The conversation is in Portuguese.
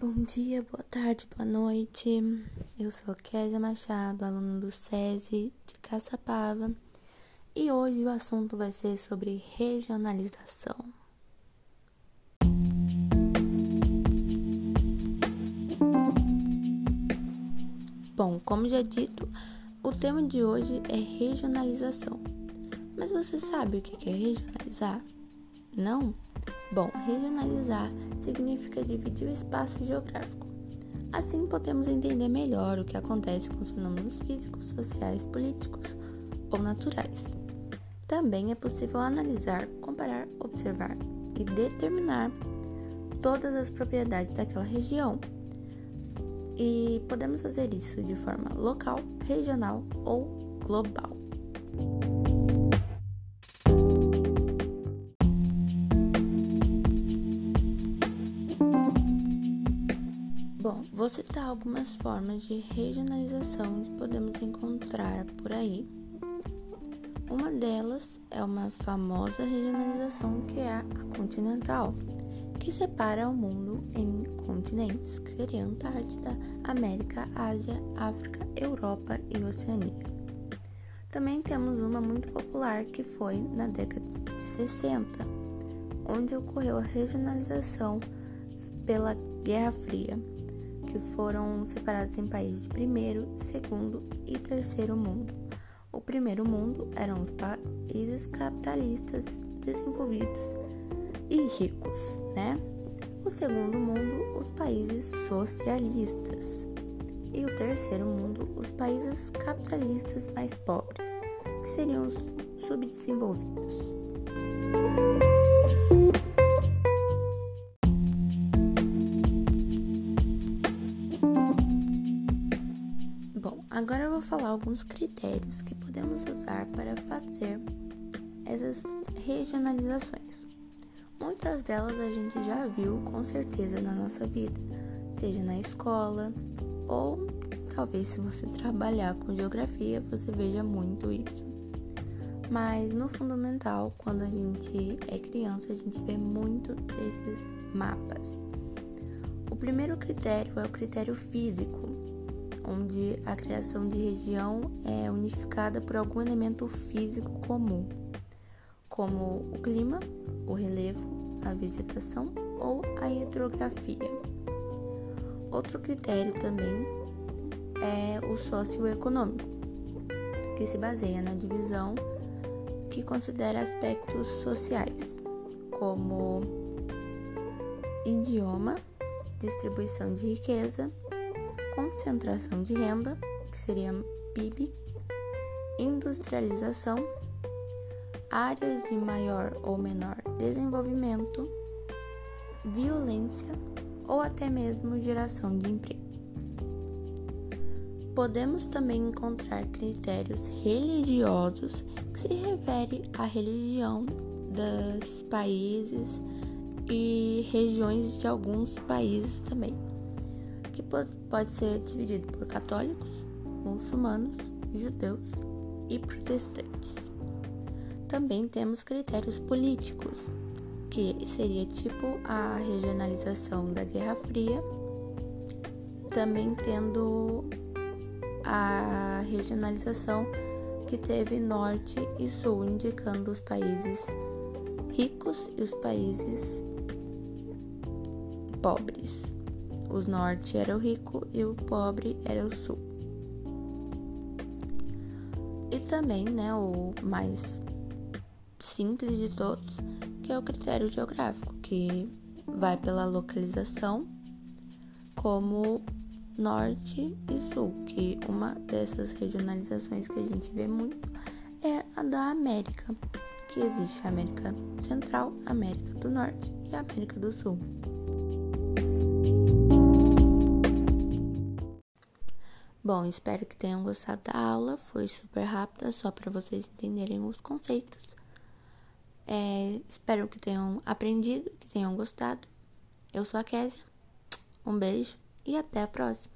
bom dia, boa tarde, boa noite. Eu sou Késia Machado, aluna do SESI de Caçapava, e hoje o assunto vai ser sobre regionalização. Bom, como já dito, o tema de hoje é regionalização. Mas você sabe o que é regionalizar? Não? Bom, regionalizar significa dividir o espaço geográfico. Assim podemos entender melhor o que acontece com os fenômenos físicos, sociais, políticos ou naturais. Também é possível analisar, comparar, observar e determinar todas as propriedades daquela região. E podemos fazer isso de forma local, regional ou global. Bom, vou citar algumas formas de regionalização que podemos encontrar por aí. Uma delas é uma famosa regionalização que é a continental, que separa o mundo em continentes, que seria Antártida, América, Ásia, África, Europa e Oceania. Também temos uma muito popular que foi na década de 60, onde ocorreu a regionalização pela Guerra Fria que foram separados em países de primeiro, segundo e terceiro mundo. O primeiro mundo eram os países capitalistas desenvolvidos e ricos, né? O segundo mundo, os países socialistas. E o terceiro mundo, os países capitalistas mais pobres, que seriam os subdesenvolvidos. Alguns critérios que podemos usar para fazer essas regionalizações. Muitas delas a gente já viu com certeza na nossa vida, seja na escola ou talvez se você trabalhar com geografia você veja muito isso. Mas no fundamental, quando a gente é criança, a gente vê muito desses mapas. O primeiro critério é o critério físico, onde a criação de região é unificada por algum elemento físico comum, como o clima, o relevo, a vegetação ou a hidrografia. Outro critério também é o socioeconômico, que se baseia na divisão que considera aspectos sociais, como idioma, distribuição de riqueza concentração de renda, que seria PIB, industrialização, áreas de maior ou menor desenvolvimento, violência ou até mesmo geração de emprego. Podemos também encontrar critérios religiosos que se refere à religião dos países e regiões de alguns países também que pode ser dividido por católicos, muçulmanos, judeus e protestantes. Também temos critérios políticos, que seria tipo a regionalização da Guerra Fria, também tendo a regionalização que teve norte e sul, indicando os países ricos e os países pobres. Os norte era o rico e o pobre era o sul. E também, né, o mais simples de todos, que é o critério geográfico, que vai pela localização como norte e sul, que uma dessas regionalizações que a gente vê muito é a da América, que existe a América Central, América do Norte e América do Sul. Bom, espero que tenham gostado da aula. Foi super rápida, só para vocês entenderem os conceitos. É, espero que tenham aprendido, que tenham gostado. Eu sou a Késia. Um beijo e até a próxima.